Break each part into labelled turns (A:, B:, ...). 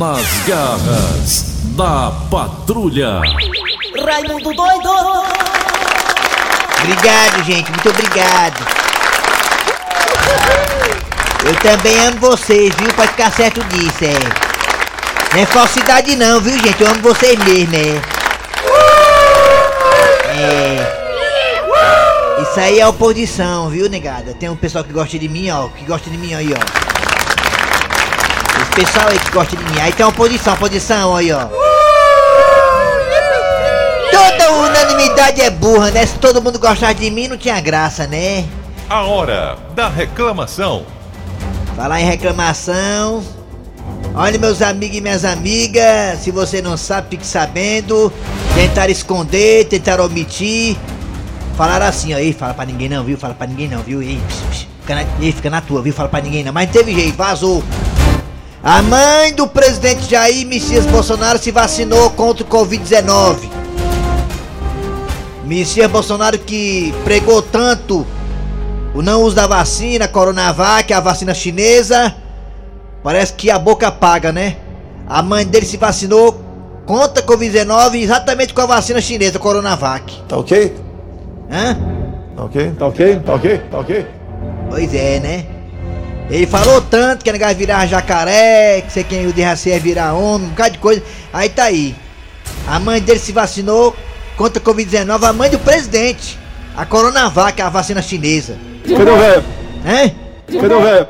A: Nas garras da patrulha.
B: Raimundo doido!
C: Obrigado, gente, muito obrigado. Eu também amo vocês, viu? Pode ficar certo disso, é. Não é falsidade não, viu, gente? Eu amo vocês mesmo, é. É. Isso aí é oposição, viu, negada? Tem um pessoal que gosta de mim, ó, que gosta de mim aí, ó. Pessoal aí que gosta de mim. Aí tem uma oposição, oposição aí, ó. Toda unanimidade é burra, né? Se todo mundo gostasse de mim, não tinha graça, né?
A: A hora da reclamação.
C: Falar em reclamação. Olha, meus amigos e minhas amigas, se você não sabe, fique sabendo. Tentar esconder, tentar omitir. Falaram assim, ó, ei, fala pra ninguém não, viu? Fala pra ninguém não, viu? Ei, fica, na, ei, fica na tua, viu? Fala pra ninguém não. Mas não teve jeito, vazou. A mãe do presidente Jair Messias Bolsonaro se vacinou contra o Covid-19. Messias Bolsonaro que pregou tanto o não uso da vacina, Coronavac, a vacina chinesa. Parece que a boca paga, né? A mãe dele se vacinou contra a Covid-19 exatamente com a vacina chinesa, Coronavac.
D: Tá ok?
C: Hã?
D: Tá ok? Tá ok? Tá ok? Tá ok?
C: Pois é, né? Ele falou tanto que negócio virar jacaré, que você quem o de é virar homem, um bocado de coisa. Aí tá aí. A mãe dele se vacinou contra a Covid-19, a mãe do presidente. A Coronavac, a vacina chinesa.
D: Cadê o velho?
C: Hein?
D: Cadê o velho?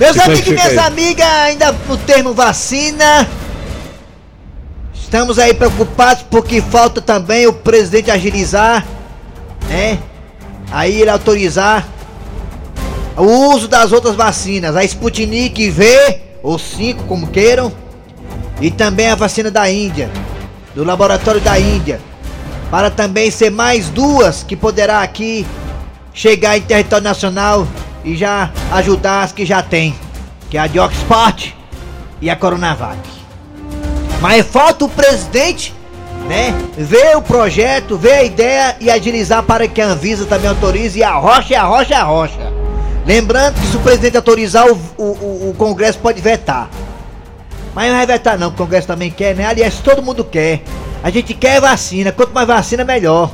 C: Meus amigos e minhas amigas, ainda no termo vacina. Estamos aí preocupados porque falta também o presidente agilizar, né? Aí ele autorizar o uso das outras vacinas, a Sputnik V, ou 5, como queiram, e também a vacina da Índia, do laboratório da Índia, para também ser mais duas que poderá aqui chegar em território nacional e já ajudar as que já tem, que é a de Oxford e a Coronavac. Mas falta o presidente, né, ver o projeto, ver a ideia e agilizar para que a Anvisa também autorize e a rocha, a rocha, a rocha. Lembrando que se o presidente autorizar, o, o, o- Congresso pode vetar. Mas não vai vetar não, o Congresso também quer, né? Aliás, todo mundo quer. A gente quer vacina, quanto mais vacina, melhor.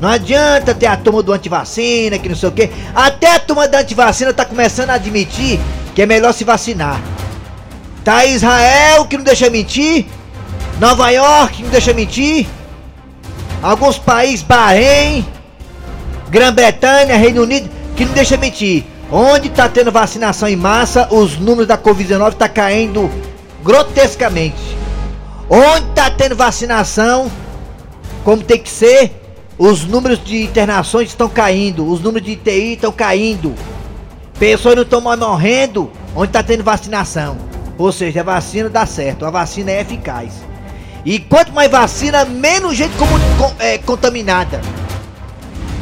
C: Não adianta ter a turma do antivacina, que não sei o quê. Até a turma da antivacina tá começando a admitir que é melhor se vacinar. Tá Israel, que não deixa mentir. Nova York, que não deixa mentir. Alguns países, Bahrein, Grã-Bretanha, Reino Unido, que não deixa mentir. Onde tá tendo vacinação em massa, os números da Covid-19 tá caindo grotescamente. Onde tá tendo vacinação, como tem que ser, os números de internações estão caindo, os números de ITI estão caindo. Pessoas não estão mais morrendo onde tá tendo vacinação. Ou seja, a vacina dá certo, a vacina é eficaz. E quanto mais vacina, menos gente como, com- é, contaminada.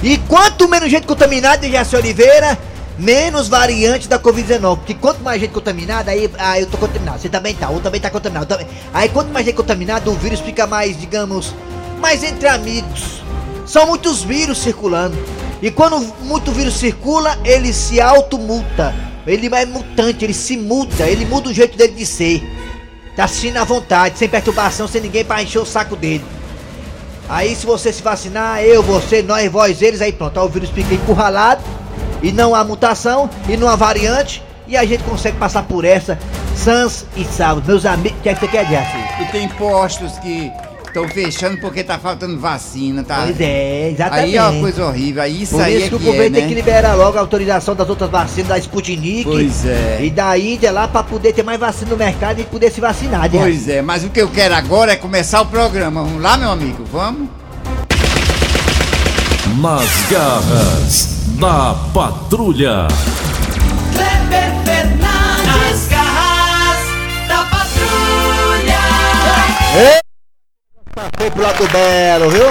C: E quanto menos gente contaminada, Jaci Oliveira, menos variante da Covid-19. Porque quanto mais gente contaminada, aí ah, eu tô contaminado, você também tá, ou também tá contaminado. também- Aí quanto mais gente contaminada, o vírus fica mais, digamos, mais entre amigos. São muitos vírus circulando. E quando muito vírus circula, ele se automulta. Ele é mutante, ele se muda, ele muda o jeito dele de ser. Tá assistindo à vontade, sem perturbação, sem ninguém pra encher o saco dele. Aí se você se vacinar, eu, você, nós, vós, eles, aí pronto, aí o vírus fica encurralado e não há mutação e não há variante e a gente consegue passar por essa sans e salvos. Meus amigos, o que é que você quer dizer assim?
E: E tem postos que estão fechando porque tá faltando vacina, tá?
C: Pois é, exatamente.
E: Aí é uma coisa horrível, aí isso
C: Por
E: aí
C: isso
E: é
C: que o
E: que
C: governo
E: é,
C: tem
E: né?
C: que liberar logo a autorização das outras vacinas da Sputnik
E: Pois é.
C: e da Índia lá pra poder ter mais vacina no mercado e poder se vacinar, né?
E: Pois é, mas o que eu quero agora é começar o programa. Vamos lá, meu amigo? Vamos?
A: Nas garras da patrulha.
B: Kleber Fernandes, nas garras da patrulha.
C: Foi pro lado do Belo, viu?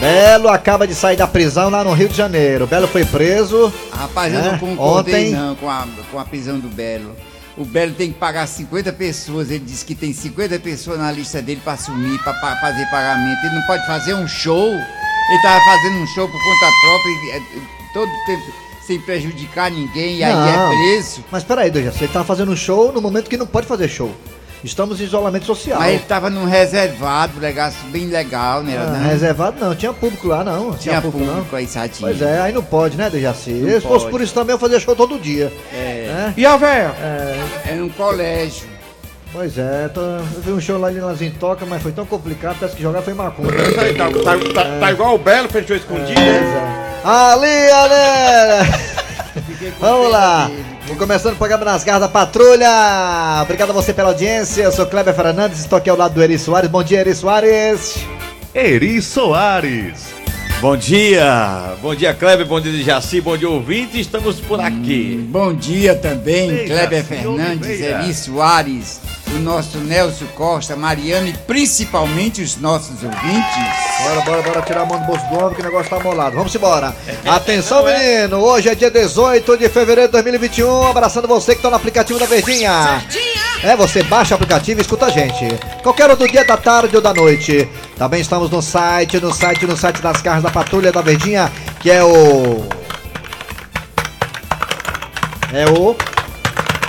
C: Belo acaba de sair da prisão lá no Rio de Janeiro. Belo foi preso.
E: Rapaz, eu
C: É,
E: não concordei
C: ontem-
E: não com a, com a prisão do Belo. O Belo tem que pagar 50 pessoas. Ele disse que tem 50 pessoas na lista dele pra assumir, pra, pa- fazer pagamento. Ele não pode fazer um show. Ele tava fazendo um show por conta própria. e, é, todo tempo. sem prejudicar ninguém, e aí
C: Não.
E: é preso.
C: Mas peraí, Dejaci, ele tá fazendo um show no momento que não pode fazer show. Estamos em isolamento social.
E: Mas ele tava num reservado, legal, bem legal, né?
C: Ah,
E: não?
C: reservado não, tinha público lá não.
E: Tinha
C: não.
E: público aí, Sadinho.
C: Pois é, aí não pode, né, Dejaci?
E: Não
C: Se fosse por isso também eu fazia show todo dia.
E: É.
C: né?
D: E a véia?
E: É num colégio.
C: Pois é, tô- eu vi um show lá em Lazinho Toca, mas foi tão complicado, parece que jogar foi macumba.
D: Tá, tá- tá- tá igual o Belo, fechou escondido, né?
C: Ali, galera! Vamos lá! Vamos começando o programa nas garras da patrulha! Obrigado a você pela audiência, eu sou Kleber Fernandes, estou aqui ao lado do Eri Soares. Bom dia, Eri Soares!
A: Eri Soares.
F: Bom dia, bom dia Kleber, bom dia Jaci, bom dia ouvinte, estamos por aqui.
E: Bom dia também,
A: Ei,
E: Kleber
A: Jaci
E: Fernandes. Eri Soares, o nosso Nelson Costa, Mariano e principalmente os nossos ouvintes.
C: Bora, bora, bora tirar a mão do bolso do ombro que o negócio tá molado. Vamos embora. Atenção, menino! Hoje é dia 18 de fevereiro de 2021. Abraçando você que tá no aplicativo da Verdinha. É, você baixa o aplicativo e escuta a gente. Qualquer outro dia da tarde ou da noite. Também estamos no site, no site, no site das carros da Patrulha da Verdinha, que é o. É o.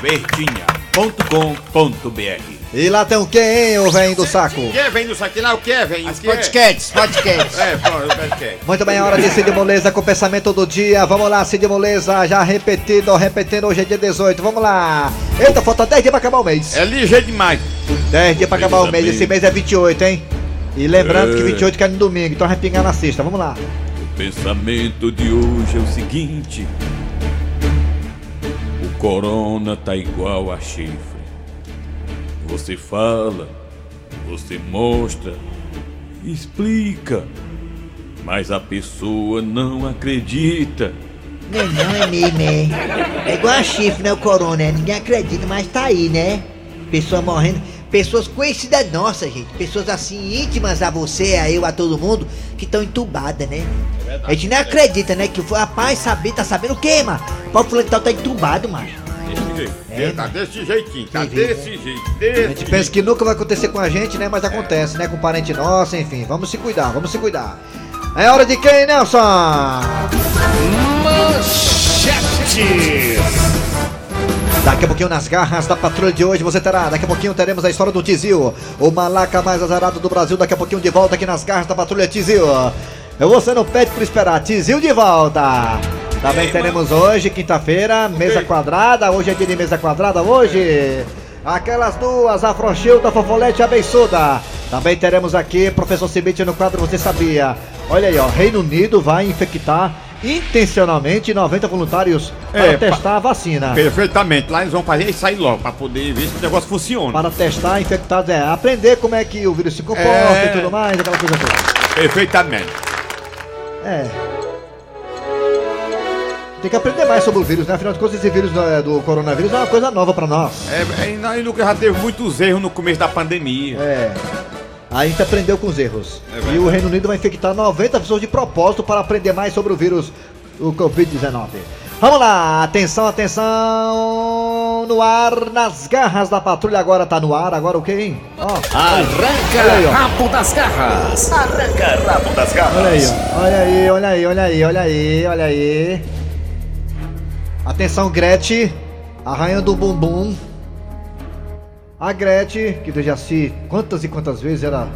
F: Verdinha.com.br
C: E lá tem o que, hein, ô velho do saco?
D: O que vem do saque lá? O que vem?
E: As
D: O que é?
E: podcasts, podcasts.
D: É, podcast.
C: Muito bem, é hora de Cid Moleza com o pensamento do dia. Vamos lá, Cid Moleza, já repetido, repetindo, hoje é dia 18. Vamos lá. Eita, falta 10 dias pra acabar o mês.
D: É ligeiro demais.
C: 10 dias pra acabar o mês. Esse mês é 28, hein? E lembrando que
F: É.
C: 28 cai no domingo, então vai pingar na sexta. Vamos lá.
F: O pensamento de hoje é o seguinte: O corona tá igual a chifre. Você fala, você mostra, explica, mas a pessoa não acredita.
G: Não, não é mesmo, é. É igual a chifre, né? O corona, né? Ninguém acredita, mas tá aí, né? Pessoa morrendo. Pessoas conhecidas nossas, gente. Pessoas assim, íntimas a você, a eu, a todo mundo, que estão entubadas, né? a gente nem acredita, né? Que o rapaz saber, tá sabendo o quê, mano? O Paulo fulano tá entubado, macho.
D: Desse jeito.
G: É,
D: tá desse jeitinho. Tá
C: Que jeito,
D: desse jeito.
C: A
D: Desse
C: gente pensa que nunca vai acontecer com a gente, né? Mas acontece, né? Com parente nosso, enfim. Vamos se cuidar, vamos se cuidar. É hora de quem, Nelson? Daqui a pouquinho nas garras da patrulha de hoje você terá. Daqui a pouquinho teremos a história do Tizil, o malaca mais azarado do Brasil. Daqui a pouquinho de volta aqui nas garras da patrulha Tizil. Você não pede por esperar, Tizil de volta. Também teremos hoje, quinta-feira, mesa quadrada. Hoje é dia de mesa quadrada, hoje. Aquelas duas, a Frochilda, Fofolete e a Beiçuda. Também teremos aqui, professor Cibite no quadro Você Sabia. Olha aí, ó, Reino Unido vai infectar intencionalmente 90 voluntários para
D: É,
C: testar a vacina.
D: Perfeitamente. Lá eles vão fazer isso aí logo, pra poder ver se o negócio funciona.
C: Para testar infectados, é aprender como é que o vírus se comporta
D: É.
C: e tudo mais, aquela coisa toda.
D: Perfeitamente.
C: É. Tem que aprender mais sobre o vírus, né? Afinal de contas, esse vírus né, do coronavírus é uma coisa nova para nós.
D: É, e nós nunca já teve muitos erros no começo da pandemia.
C: É. A gente aprendeu com os erros.
D: É
C: e o Reino Unido vai infectar 90 pessoas de propósito para aprender mais sobre o vírus do Covid-19. Vamos lá, atenção, atenção! No ar, nas garras da patrulha, agora tá no ar, agora o quê, hein? Ó, Olha aí, ó.
A: Arranca rabo das garras. Arranca rabo das garras.
C: olha aí, olha aí, olha aí, olha aí, olha aí, olha aí. Atenção, Gretchen, arranhando o bumbum. A Gretchen, que Dejaci, quantas e quantas vezes era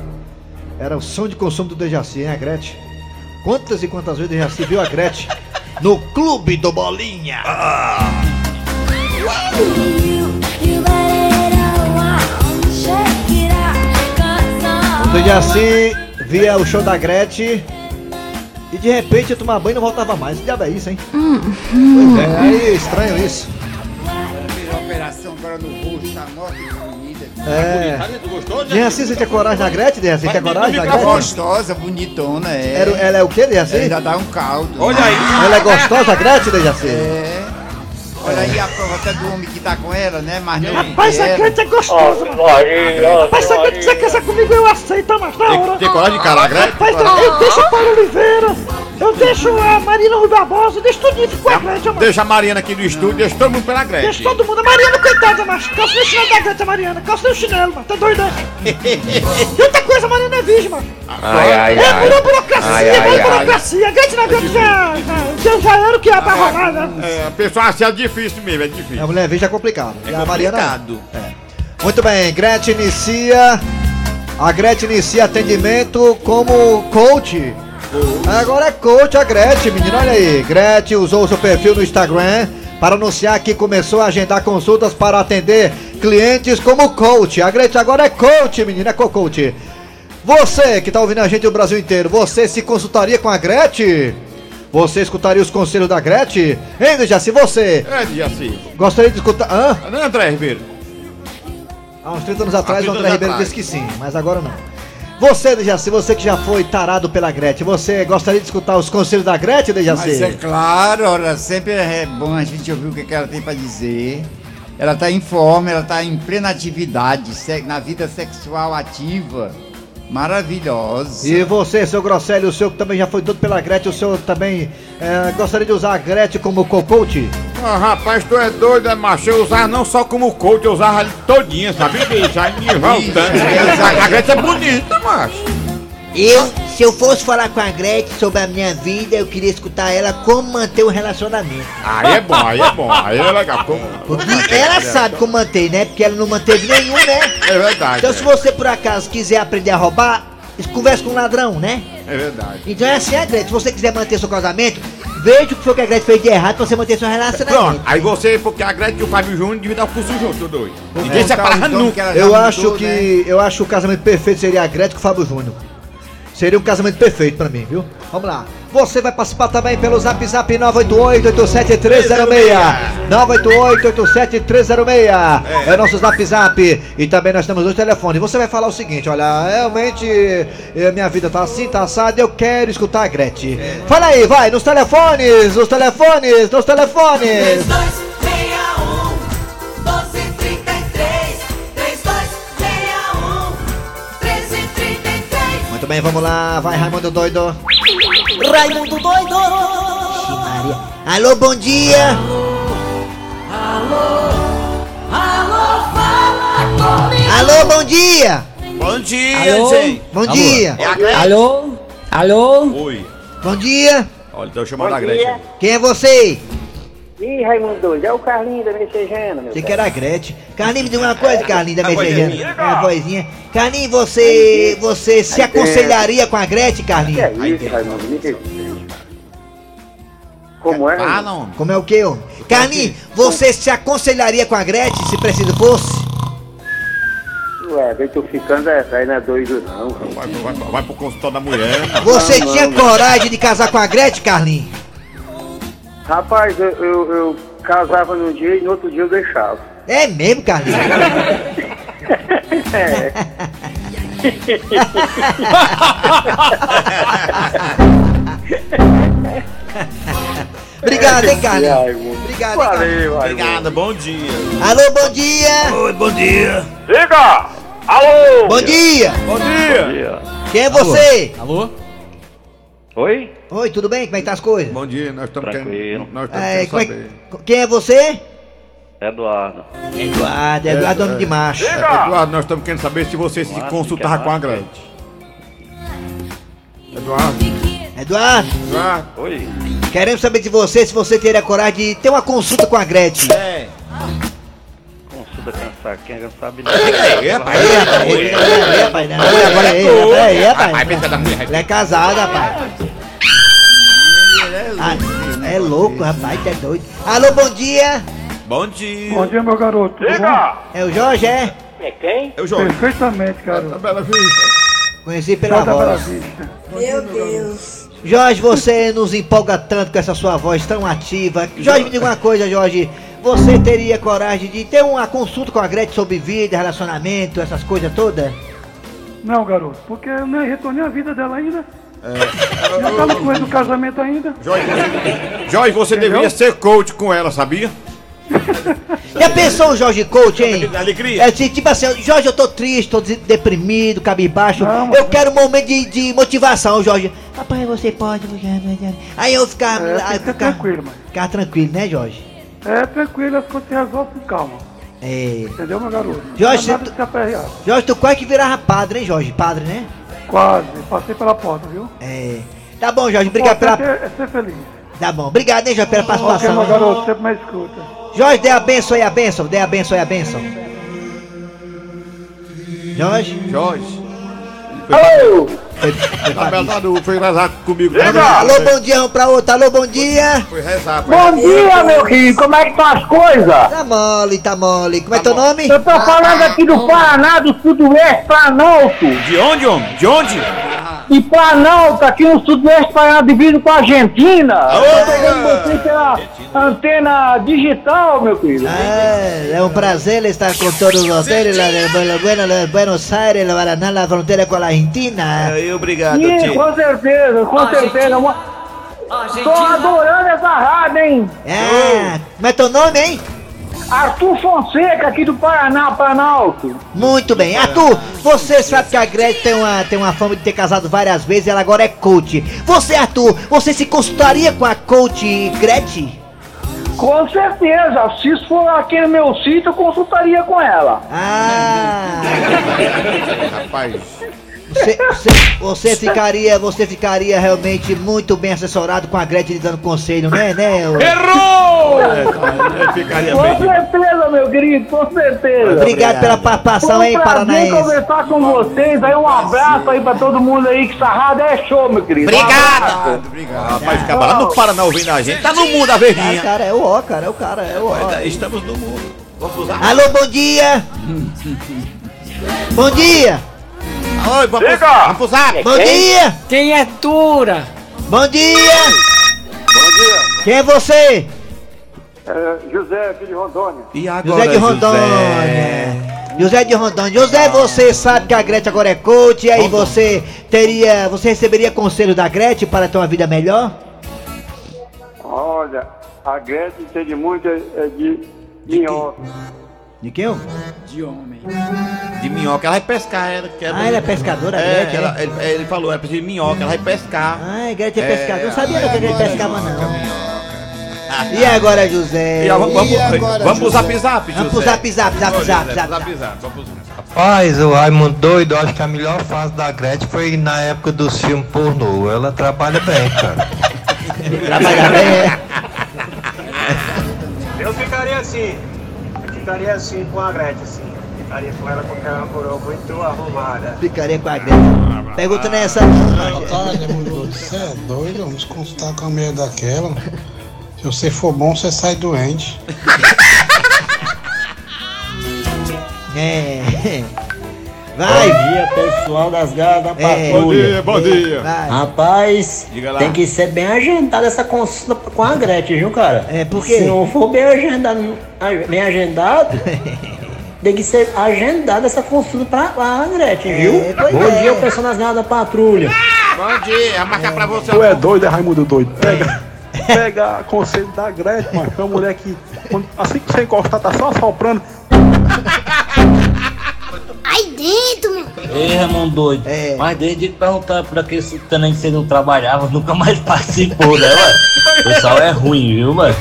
C: era o som de consumo do Dejaci, hein, a Gretchen? Quantas e quantas vezes o Dejaci viu a Gretchen no Clube do Bolinha? O Dejaci via o show da Gretchen e de repente ia tomar banho e não voltava mais. Que diabo é isso, hein? Pois é, aí estranho isso.
E: Operação agora no rosto, tá.
C: É.
D: Tu gostou?
C: Dejaci, você tinha coragem na Gretchen, Dejaci? Tinha coragem na
D: no
C: Gretchen?
E: Gostosa, bonitona, é.
C: Era, ela é o quê, Dejaci?
E: Ainda dá um caldo.
D: Olha aí.
C: Ela é gostosa, Gretchen, Dejaci?
E: É. Olha aí a prova até do homem que tá com ela, né? Mas não.
C: Rapaz, a
E: quer.
C: Gretchen é gostosa, mano. Rapaz, se a Gretchen quiser casar comigo, eu aceito, mas na
D: Tem,
C: hora.
D: tem coragem de calar, Gretchen?
C: Rapaz, eu deixo a Paulo Oliveira, eu deixo a Marina Rui Barbosa, eu deixo tudo isso com a Gretchen, mano.
D: Deixa a Mariana aqui do estúdio, deixa todo mundo pela
C: Deixa
D: Gretchen.
C: todo mundo. A Mariana, coitada, macho. Calça no chinelo da Gretchen, Mariana. Calça no chinelo, mano. Tá doida? e outra coisa,
H: Maria não é.
F: Ai, ai,
H: É
F: ai.
H: pura burocracia,
F: Ai, ai, ai.
H: burocracia. A Gretchen não aguenta já, já, já era o que é pra rolar, né?
D: É, a pessoa assim é difícil mesmo, é difícil.
C: A mulher veja é complicado.
F: É
C: a Mariana
F: complicado.
C: Muito bem, Gretchen inicia. A Gretchen inicia atendimento como coach. Agora é coach a Gretchen, menina. Olha aí. Gretchen usou o seu perfil no Instagram para anunciar que começou a agendar consultas para atender clientes como coach. A Gretchen agora é coach, menina. É co-coach. Você que está ouvindo a gente o Brasil inteiro, você se consultaria com a Gretchen? Você escutaria os conselhos da Gretchen? Hein, já se você
D: É, de assim.
C: gostaria de escutar. Hã?
D: Não é André Ribeiro?
C: Há uns 30 anos atrás,
D: Há 30
C: o André Ribeiro
D: atrás.
C: disse que sim, mas agora não. Você, Dejaci, você que já foi tarado pela Gretchen, você gostaria de escutar os conselhos da Gretchen, Dejaci?
E: Mas é claro, ora, sempre é bom a gente ouvir o que que ela tem pra dizer. Ela tá em forma, ela tá em plena atividade, na vida sexual ativa. Maravilhosa.
C: E você, seu Grosselio, o senhor que também já foi todo pela Gretchen, o senhor também é, gostaria de usar a Gretchen como co-coach?
D: Ah, rapaz, tu é doido, é macho. Eu usava não só como coach, eu usava ali todinha, sabia, bicho? Aí me voltando. A Gretchen é bonita, macho.
G: Eu, se eu fosse falar com a Gretchen sobre a minha vida, eu queria escutar ela como manter o relacionamento.
D: Aí é bom, aí é bom, aí é legal. Como...
G: Porque ela sabe como manter, né? Porque ela não manteve nenhum, né?
D: É verdade.
G: Então se você por acaso quiser aprender a roubar, converse com um ladrão, né?
D: É verdade.
G: Então é assim, a Gretchen, se você quiser manter seu casamento, veja o que foi que a Gretchen fez de errado pra você manter seu
D: Pronto,
G: relacionamento.
D: aí você, porque a Gretchen e o Fábio Júnior deviam dar o curso junto, doido. Ninguém
E: Então,
D: separa
E: então,
D: nunca.
C: Eu acho que
E: né?
C: eu acho que o casamento perfeito seria a Gretchen com o Fábio Júnior. Seria um casamento perfeito pra mim, viu? Vamos lá. Você vai participar também pelo Zap Zap 988-87306. 988-87306. É. o nosso Zap Zap. E também nós temos dois telefones. Você vai falar o seguinte: olha, realmente eh, minha vida tá assim, tá assada. Eu quero escutar a Gretchen. Fala aí, vai, nos telefones, nos telefones, nos telefones. Bem, vamos lá. Vai, Raimundo Doido.
B: Raimundo doido
G: Maria. Alô, bom dia.
B: Alô, fala comigo
G: Alô, bom dia.
F: Bom dia,
I: Alô?
F: gente.
C: Bom dia.
F: É.
I: Alô? Alô?
F: Oi.
C: Bom dia.
F: Olha, tô chamando a Gretchen.
C: Quem é você?
J: Ih, Raimundo doido, é o Carlinho da Messejana, meu
C: Você que era a Gretchen. Carlinhos, me diga uma coisa, Carlinhos da
F: A vozinha.
C: Messejana. É a vozinha. Carlinhos, você, você se aconselharia com a Gretchen,
J: Que é isso, Raimundo? Me. Como é?
F: Ah, não.
C: Como é o que, homem? Carlinhos, você se aconselharia com a Gretchen, se preciso fosse?
J: Ué, eu tô ficando é, aí não é doido não.
D: Vai, vai, vai pro consultório da mulher.
C: Você
J: Não,
C: tinha
J: não.
C: coragem de casar com a Gretchen, Carlinhos?
J: Rapaz, eu, eu, eu casava num dia e no outro dia eu deixava.
C: É mesmo, Carlinhos?
J: É,
C: Obrigado, hein, Carlinhos? Obrigado, Carlinhos?
J: Valeu, Raimundo.
F: Obrigado, bom dia.
C: Alô, bom dia.
F: Oi, bom dia.
J: Diga! Alô!
C: Bom dia.
D: Bom dia!
C: Quem é você?
F: Alô?
J: Oi?
C: Oi, tudo bem? Como é que tá as coisas?
D: Bom dia, nós estamos querendo. Nós estamos
C: É,
D: querendo
C: é
D: saber.
C: que- Quem é você?
J: Eduardo.
C: Eduardo, Eduardo, nome de macho.
D: É, Eduardo, nós estamos querendo saber se você se consultava com a. Gretchen. Eduardo,
C: Eduardo,
D: Eduardo,
J: Oi?
C: queremos saber de você se você teria coragem de ter uma consulta com a Gretchen.
F: É.
J: Consulta cansar, quem não sabe
F: Aí, rapaz.
C: Aí, rapaz, aí, aí, rapaz, não, agora aí, rapaz, aí, rapaz.
F: Da mulher.
C: Ela é casada, rapaz. Ah, é louco, rapaz, é doido. Alô, bom dia.
F: Bom dia.
H: Bom dia, meu garoto. Tudo
J: Diga!
C: É o Jorge, é?
J: É quem?
F: Eu
H: bom?
F: jogo.
H: Perfeitamente,
D: tá
H: garoto.
D: Bela Vista.
C: Conheci pela
H: Toda Bela
C: voz.
H: Vista.
B: Meu Deus
C: Jorge, você nos empolga tanto com essa sua voz tão ativa. Jorge, me diga uma coisa, Jorge. Você teria coragem de ter uma consulta com a Gretchen sobre vida, relacionamento, essas coisas todas?
H: Não, garoto, porque eu nem retornei a vida dela ainda. Já tá no começo do casamento ainda.
D: Jorge, você, deveria ser coach com ela, sabia?
C: Já pensou o Jorge Coach, hein?
F: Alegria.
C: É assim, tipo assim, Jorge, eu tô triste, tô deprimido, cabisbaixo.
H: Não,
C: eu quero um momento de, de motivação, Jorge. Rapaz, você pode. Aí eu ficar.
H: É,
C: aí
H: ficar tranquilo, mano.
C: ficar tranquilo, né, Jorge?
H: É tranquilo, as coisas se resolvem com calma.
C: É.
H: Entendeu, meu garoto?
C: Jorge,
H: aperrear.
C: Jorge, tu quase que virava padre, hein, Jorge? Padre, né?
H: Quase, passei pela porta, viu?
C: É. Tá bom, Jorge, obrigado pela.
H: é, é ser feliz.
C: Tá bom, obrigado, hein, Jorge, pela participação.
H: meu garoto, sempre mais escuta.
C: Jorge, dê a benção aí, a benção, dê a benção aí, a benção. Jorge?
D: Jorge.
J: Alô!
D: Na
C: pra
D: verdade, foi rezar comigo.
C: Alô, bom dia, um pra outro, alô, bom dia.
D: Foi rezar.
J: Bom dia, meu filho, como é que estão as coisas?
C: Tá mole, tá mole. Como é teu nome?
J: Eu tô falando aqui do Paraná, do Sudoeste Planalto.
F: De onde, homem? De onde?
J: E Planalto, aqui no Sudoeste Paraná, dividido com a Argentina. Eu pegando você pela antena digital, meu filho.
C: Ah, é um prazer estar com todos vocês lá de Buenos, Aires, Paraná, na fronteira com a Argentina.
F: Aí, obrigado,
J: Sim,
F: tio.
J: com certeza, com certeza. Uma- Tô adorando essa rádio, hein?
C: Ah, como é teu nome, hein?
J: Arthur Fonseca, aqui do Paraná, Planalto.
C: Muito bem. Arthur, você sabe que a Gretchen tem uma, tem uma fama de ter casado várias vezes e ela agora é coach. Você, Arthur, você se consultaria com a coach Gretchen?
J: Com certeza, se isso for aqui no meu sítio, eu consultaria com ela.
C: Ah,
D: Rapaz.
C: Você, você, você ficaria, você ficaria realmente muito bem assessorado com a Gretchen lhe dando conselho, né, né? ô?
F: Errou! É, ficaria
J: Com
F: bem.
J: certeza, meu querido, com certeza.
C: Obrigado pela participação aí,
J: um prazer
C: Paranaense.
J: conversar com vocês. Aí um abraço aí pra todo mundo aí que sarrada é show, meu querido. Um abraço.
F: Rapaz, ficava lá no Paraná ouvindo a gente. Tá no mundo a
C: Ah,
F: verdinha.
C: cara, é o ó, cara, é o cara, é o ó.
F: É, Estamos no mundo. Vamos usar.
C: Alô, bom dia! Bom dia!
F: Oi, vamos,
J: Diga!
F: vamos pro zap.
C: Bom dia!
I: Quem é Tura?
C: Bom dia!
J: Bom dia.
C: Quem é você?
J: É, José aqui de Rondônia.
F: E agora,
C: José de Rondônia. José de Rondônia. José, você sabe que a Gretchen agora é coach, e aí você teria. Você receberia conselho da Gretchen para ter uma vida melhor?
J: Olha, a Gretchen entende muito é, é de minhoca.
C: De quem?
E: De homem.
F: De minhoca, ela vai pescar. Ela, que
C: Ah, ela é pescadora,
F: É,
C: Gretchen?
F: ela,
C: é?
F: ele, ele falou, ela precisa de minhoca, ela vai pescar.
C: Ah, a Gretchen é
F: É,
C: pescadora. Não sabia não que a Gretchen
F: agora
C: pescava,
F: minhoca,
C: não. E agora, José?
F: E vamos, vamos,
E: E agora,
F: vamos pro
E: José?
F: zap zap,
C: Vamos pro
F: José.
C: zap zap, zap
F: Ô,
C: zap,
F: José,
C: zap zap.
F: zap. Vamos pro zap.
K: Rapaz, o Raimundo doido, eu acho que a melhor fase da Gretchen foi na época dos filmes pornô. Ela trabalha bem, cara.
C: Trabalha bem, é.
L: Eu ficaria assim. Eu ficaria assim com a Gretchen, assim. Ficaria com ela porque ela é uma coroa muito arrumada.
C: Ficaria com a Gretchen. Pergunta nessa.
M: Olha, meu você é doido? Vamos consultar com a mulher daquela. Se você for bom, você sai doente.
C: É. Vai!
L: Bom dia, pessoal das garras da
C: É.
D: Bom dia, bom dia.
C: Vai.
L: Rapaz, tem que ser bem agendada essa consulta com a Gretchen, viu, cara?
C: É, por quê?
L: Se não for bem agendado, bem agendado, tem que ser agendada essa consulta pra, pra Gretchen, viu?
C: É,
L: Bom
C: é.
L: dia, o pessoal das garras da patrulha.
F: Bom dia, vai marcar pra você.
H: Tu é doido, é Raimundo doido. Pega, pega conselho da Gretchen, mano. É uma mulher que, quando- assim que você encostar, tá só assoprando.
B: Aí dentro, meu.
L: Ei, Ramon doido.
C: É.
L: Mas desde que perguntar pra que esse tenente você não trabalhava, nunca mais participou, né, mano? O pessoal é ruim, viu, mano?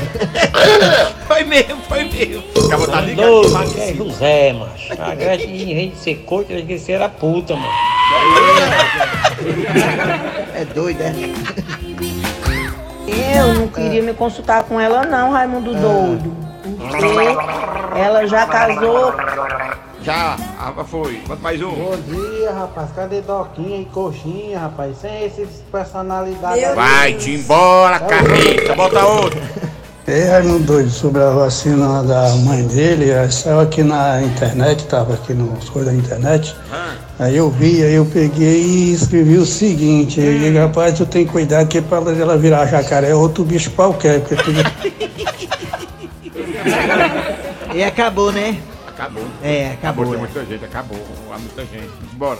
F: Foi mesmo, foi mesmo. Acabou tá ligado.
L: Que é José, macho. A Gretchen, em vez de ser vez de ser a puta, mano.
C: É doido, é?
N: Eu não queria me consultar com ela não, Raimundo doido. Porque ela já casou.
F: Já, ah, foi. Quanto mais um?
M: Bom dia, rapaz. Cadê Doquinha e Coxinha, rapaz? Sem esses personalidades. aí.
F: Vai-te embora, carreta. Bota outro.
M: Ei, Raimundo doido, sobre a vacina da mãe dele, saiu aqui na internet, tava aqui nos coisas da internet. Aí eu vi, aí eu peguei e escrevi o seguinte, eu digo, rapaz, tu tem que cuidar que para ela virar jacaré ou outro bicho qualquer, porque tu
C: E acabou, né?
D: Acabou.
C: É, acabou.
D: Tem
C: é.
D: muita gente, acabou. Há muita gente. Bora.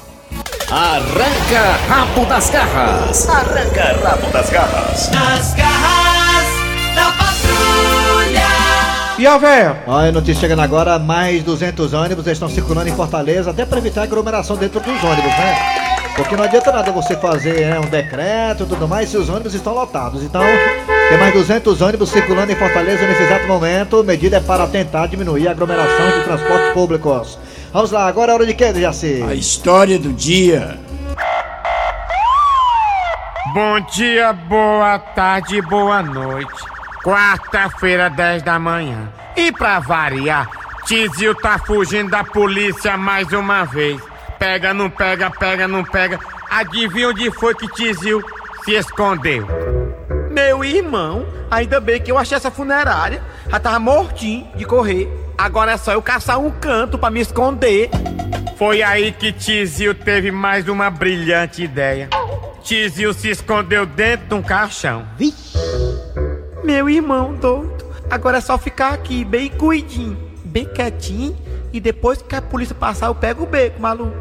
A: Arranca rabo das garras. Arranca rabo das garras.
B: Nas garras da patrulha.
C: E a véia? Olha, notícia chegando agora, mais 200 ônibus estão circulando em Fortaleza, até para evitar aglomeração dentro dos ônibus, né? Porque não adianta nada você fazer né, um decreto e tudo mais se os ônibus estão lotados. Então, tem mais 200 ônibus circulando em Fortaleza nesse exato momento. Medida é para tentar diminuir a aglomeração de transportes públicos. Vamos lá, agora é hora de quê, Jaci?
E: A história do dia.
O: Bom dia, boa tarde, boa noite. Quarta-feira, 10 da manhã. E pra variar, Tizil tá fugindo da polícia mais uma vez. Pega, não pega, pega, não pega. Adivinha onde foi que Tizil se escondeu?
P: Meu irmão, ainda bem que eu achei essa funerária. Já tava mortinho de correr. Agora é só eu caçar um canto pra me esconder.
O: Foi aí que Tizil teve mais uma brilhante ideia. Tizil se escondeu dentro de um caixão.
P: Meu irmão doido. Agora é só ficar aqui, bem cuidinho, bem quietinho. E depois que a polícia passar, eu pego o beco, maluco.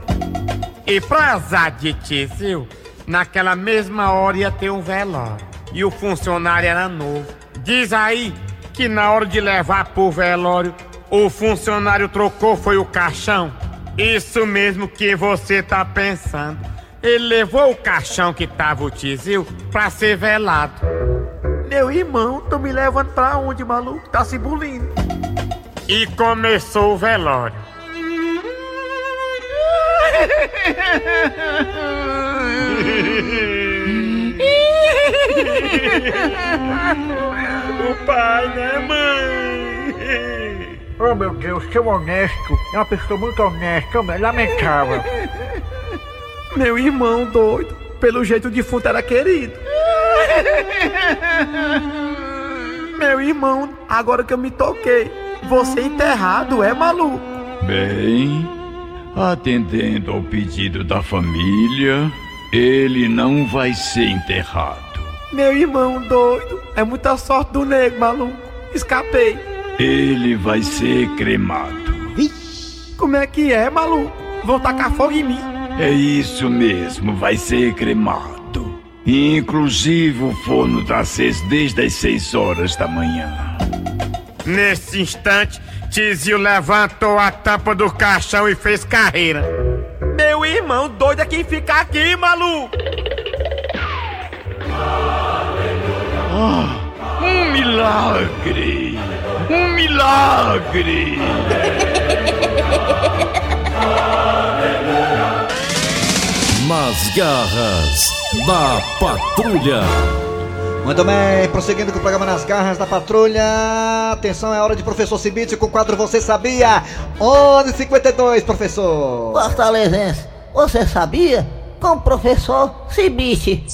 O: E pra azar de Tizil, naquela mesma hora ia ter um velório. E o funcionário era novo. Diz aí que na hora de levar pro velório, o funcionário trocou foi o caixão. Isso mesmo que você tá pensando. Ele levou o caixão que tava o Tizil pra ser velado.
P: Meu irmão, tô me levando pra onde, maluco? Tá se bulindo.
O: E começou o velório.
P: o pai, né, mãe?
Q: Oh meu Deus, seu honesto. É uma pessoa muito honesta, lamentável.
P: Meu irmão doido. Pelo jeito o defunto era querido. Meu irmão, agora que eu me toquei, você enterrado é maluco.
R: Bem, atendendo ao pedido da família, ele não vai ser enterrado.
P: Meu irmão doido, é muita sorte do nego, maluco. Escapei.
R: Ele vai ser cremado.
P: Como é que é, maluco? Vão tacar fogo em mim.
R: É isso mesmo, vai ser cremado. Inclusive o forno tá aceso desde as 6 horas da manhã.
O: Nesse instante, Tizil levantou a tampa do caixão e fez carreira.
P: Meu irmão doido é quem fica aqui, maluco.
R: Ah, um milagre! Um milagre!
A: Nas garras da patrulha.
C: Muito bem, prosseguindo com o programa Nas Garras da Patrulha. Atenção, é hora de professor Cibite com o quadro Você Sabia? 11:52, professor.
G: Fortalezense, você sabia? Com o professor Cibite.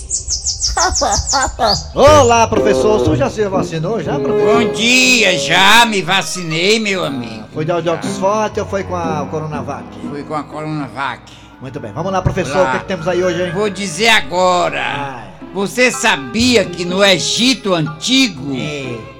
C: Olá, professor. O senhor já se vacinou já, professor?
E: Bom dia, já me vacinei, meu amigo.
C: Foi de Oxford ou foi com a Coronavac?
E: Fui com a Coronavac.
C: Muito bem, vamos lá, professor. O que, é que temos aí hoje, hein?
E: Vou dizer agora. Você sabia que no Egito Antigo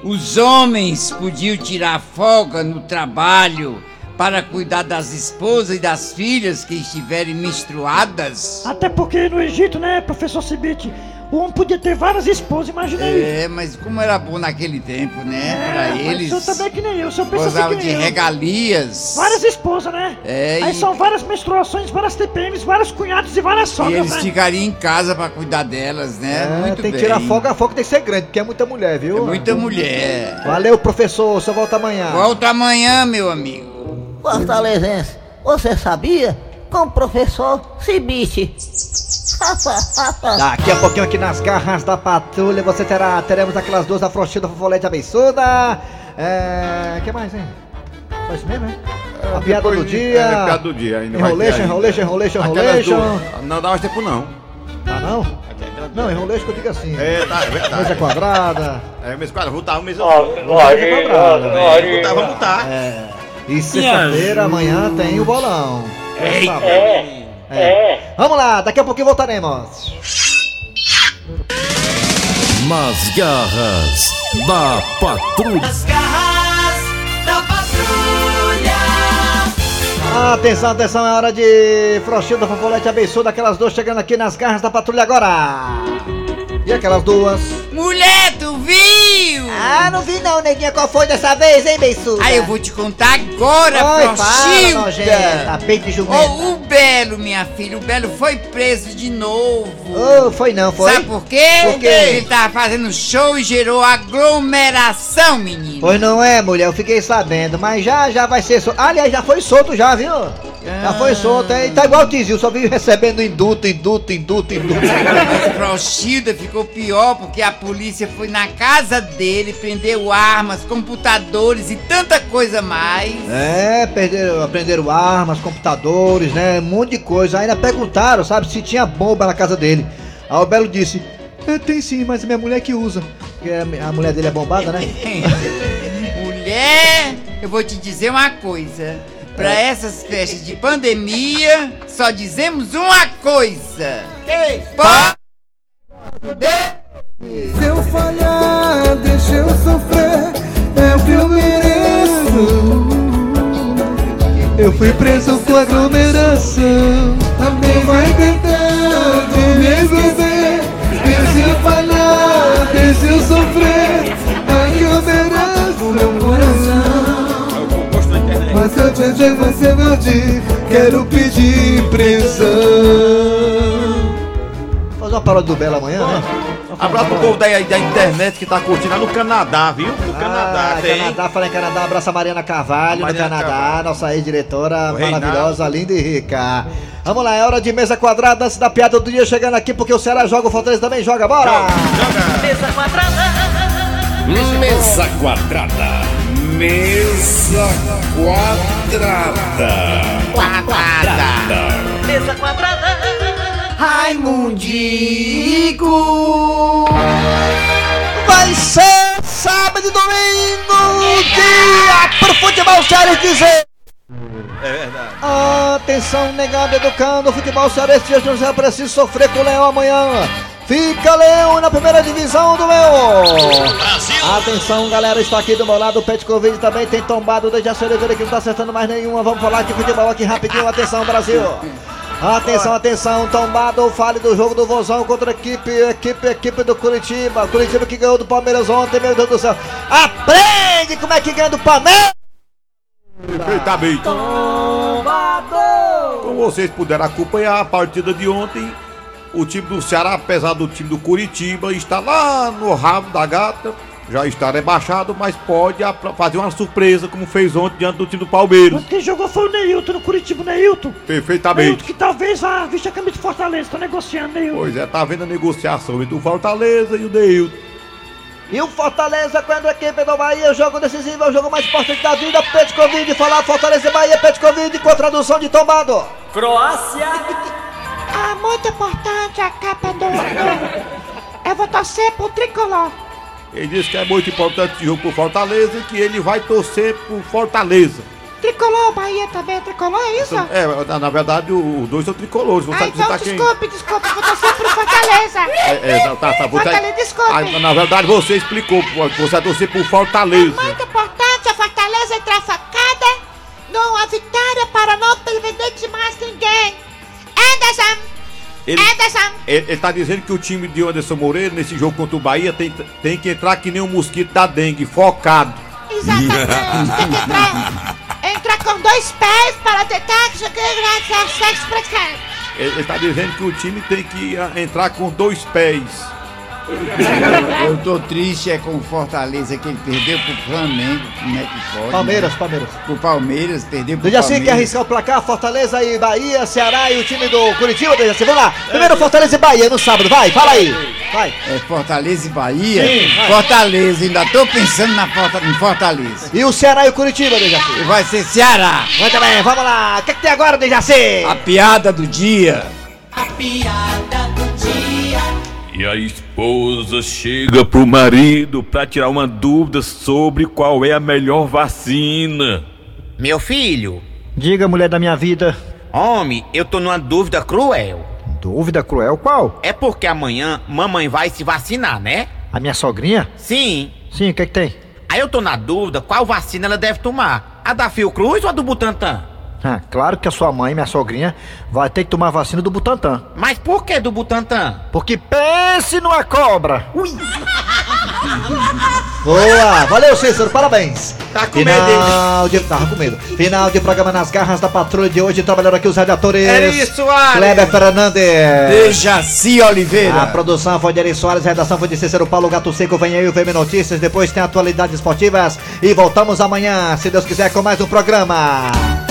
E: os homens podiam tirar folga no trabalho para cuidar das esposas e das filhas que estiverem menstruadas?
Q: Até porque no Egito, né, professor Cibite, o homem podia ter várias esposas, imagina aí.
E: É, mas como era bom naquele tempo, né? pra
Q: mas
E: eles.
Q: O senhor também é que nem eu, o senhor pensa
E: Gozava
Q: assim que
E: de
Q: nem eu.
E: regalias.
Q: Várias esposas, né?
E: É,
Q: Aí
E: e-
Q: são várias menstruações, várias TPMs, vários cunhados e várias
E: E
Q: sogras,
E: eles
Q: né?
E: ficariam em casa pra cuidar delas, né?
C: É,
E: Muito
C: tem que
E: bem.
C: tirar folga, a folga tem que ser grande, porque é muita mulher, viu?
E: É muita mulher.
C: Valeu, professor. Só volta amanhã.
E: Volta amanhã, meu amigo.
G: Fortalezense, você sabia? Com o professor Cibite.
C: Daqui a pouquinho aqui nas garras da patrulha você terá, teremos aquelas duas afrouxadas fofolete abençoada. É. que mais, hein? Só isso mesmo, hein? a piada
D: depois
C: do dia.
D: é, piada do dia ainda
C: Enrolation, enrolation, enrolation, enrolation.
D: Não dá mais tempo não.
C: Ah, não? Não, enrolation que eu digo assim.
D: É, tá, é verdade.
C: Mesa quadrada.
D: É, mesa quadrada, vou botar uma mesa. Botar, vamos botar.
C: É. E sexta-feira, amanhã tem o bolão.
D: Ei,
C: Sábado.
D: é,
C: É. Vamos lá, daqui a pouquinho voltaremos.
A: Nas garras da patrulha.
B: Nas garras da patrulha.
C: Atenção, atenção, é hora de Frouxinho da Fofolete abençoa aquelas duas chegando aqui nas garras da patrulha agora. E aquelas duas?
E: Mulher, tu viu?
G: Ah, não vi não, neguinha. Qual foi dessa vez, hein, beiçuda?
E: Ah, eu vou te contar agora,
G: Oi, fala, nojenta,
E: Frouxilda.
G: peito de.
E: Oh, o Belo, minha filha, o Belo foi preso de novo.
C: Oh, foi não, foi?
E: Sabe por quê?
C: Por quê?
E: Ele tava fazendo show e gerou aglomeração, menino.
C: Pois não é, mulher, eu fiquei sabendo, mas já já vai ser solto. Aliás, já foi solto já, viu? Já foi solto, hein? Tá igual o Tizil, só vive recebendo induto, induto, induto, induto.
E: Frochilda ficou pior porque a polícia foi na casa dele, prendeu armas, computadores e tanta coisa mais.
C: É, perderam, aprenderam armas, computadores, né? Um monte de coisa. Ainda perguntaram, sabe, se tinha bomba na casa dele. Aí o Belo disse: é, tem sim, mas minha mulher que usa. Porque a mulher dele é bombada, né?
E: Mulher, eu vou te dizer uma coisa. Pra
C: É.
E: essas festas de pandemia, só dizemos uma coisa. Ei,
B: Se eu falhar, deixa eu sofrer, é o que eu mereço.
C: Eu fui preso com aglomeração.
B: Também vai tentando me resolver. Deixa eu falhar, deixa eu sofrer, Te ver você meu dia, quero pedir impressão.
C: Fazer uma paródia do Belo amanhã, né?
F: Abraço pro povo da, da internet que tá curtindo lá no Canadá, viu? No Canadá
C: Ah,
F: tem.
C: Canadá, fala em Canadá, abraça a Mariana Carvalho
F: Mariana
C: no Canadá, nossa ex-diretora maravilhosa, linda e rica. Vamos lá, é hora de mesa quadrada, antes da piada do dia chegando aqui, porque o Ceará joga, o Fortaleza também joga, bora!
A: Mesa quadrada. Mesa quadrada. Mesa quadrada. Quadrada.
B: Mesa quadrada. Raimundico.
C: Vai ser sábado e domingo, dia pro futebol sério dizer.
F: É verdade.
C: Atenção, negado educando, o futebol cearense hoje não precisa sofrer com o Leão amanhã. Fica Leão na primeira divisão do meu. Atenção, galera, está aqui do meu lado. O Petkovic também tem tombado desde a Oliveira que não está acertando mais nenhuma. Vamos falar de futebol aqui rapidinho. Atenção, Brasil. Atenção, atenção, tombado, fale do jogo do Vozão contra a equipe, equipe, equipe do Curitiba. Curitiba que ganhou do Palmeiras ontem, meu Deus do céu. Aprende como é que ganha do Palmeiras.
D: Perfeitamente. Como vocês puderam acompanhar a partida de ontem, o time do Ceará, apesar do time do Curitiba, está lá no rabo da gata, já está rebaixado, mas pode fazer uma surpresa, como fez ontem diante do time do Palmeiras.
Q: Quem jogou foi o Neilton no Curitiba, Neilton.
D: Perfeitamente.
Q: Neilton que talvez vá vestir a camisa de Fortaleza, tá negociando, Neilton.
D: Pois é, tá vendo a negociação entre o Fortaleza e o Deilton.
C: E o Fortaleza, quando a equipe do Bahia, o jogo decisivo é o jogo mais importante da vida. Petkovic, falar Fortaleza e Bahia, Petkovic com a tradução de tombado.
B: Croácia.
S: Ah, muito importante a capa do. do- Eu vou torcer pro tricolor.
D: Ele disse que é muito importante esse jogo pro Fortaleza e que ele vai torcer pro Fortaleza.
S: Tricolor, Bahia também é tricolor, é isso?
D: É, na, na verdade, o- os dois são tricolores. Você
S: Ah,
D: tá-
S: então
D: tá quem?
S: desculpe, desculpe, vou torcer pro Fortaleza.
D: É, é, tá, tá, você
S: Fortaleza, desculpe.
D: Ah, na verdade, você explicou, que você vai torcer pro Fortaleza.
S: Muito importante a Fortaleza entrar facada numa vitória para não
D: Ele,
S: Anderson!
D: ele, ele tá dizendo que o time de Anderson Moreira, nesse jogo contra o Bahia, tem, tem que entrar que nem um mosquito da dengue, focado.
S: Exatamente, tem que entrar, entrar com dois pés para tentar jogar sexo praticante.
D: Ele, ele tá dizendo que o time tem que ah, entrar com dois pés.
E: Eu tô triste é com o Fortaleza que ele perdeu pro Flamengo, como é que pode?
C: Palmeiras,
E: né?
C: Palmeiras.
E: Pro Palmeiras, perdeu pro
C: Dejaci quer
E: Palmeiras.
C: arriscar o placar, Fortaleza e Bahia, Ceará e o time do Curitiba, Dejaci, vamos lá. Primeiro Fortaleza e Bahia no sábado, vai, fala aí. Vai.
E: É Fortaleza e Bahia?
C: Sim, vai.
E: Fortaleza, ainda tô pensando na Forta, em Fortaleza.
C: E o Ceará e o Curitiba, Dejaci?
E: Vai ser Ceará.
C: Muito bem, vamos lá. O que, que tem agora, Dejaci?
E: A piada do dia.
B: A piada do dia.
R: E a esposa chega pro marido pra tirar uma dúvida sobre qual é a melhor vacina.
P: Meu filho,
Q: Diga, mulher da minha vida.
P: homem, eu tô numa dúvida cruel.
Q: Dúvida cruel qual?
P: É porque amanhã mamãe vai se vacinar, né?
Q: A minha sogrinha?
P: Sim.
Q: Sim, o que que tem?
P: Aí eu tô na dúvida qual vacina ela deve tomar. A da Fiocruz ou a do Butantan?
Q: Ah, claro que a sua mãe, minha sogrinha, vai ter que tomar a vacina do Butantan.
P: Mas por que do Butantan?
Q: Porque pense numa cobra.
C: Boa, valeu Cícero, parabéns.
P: Tá com
C: Final de... Tava com medo. Final de programa nas garras da patrulha de hoje, trabalharam aqui os redatores.
E: Eri Soares.
C: Kleber Fernandes.
E: Dejaci Oliveira.
C: A produção foi de Eri Soares, a redação foi de Cícero Paulo Gato Seco, vem aí o VM Notícias, depois tem atualidades esportivas e voltamos amanhã, se Deus quiser, com mais um programa.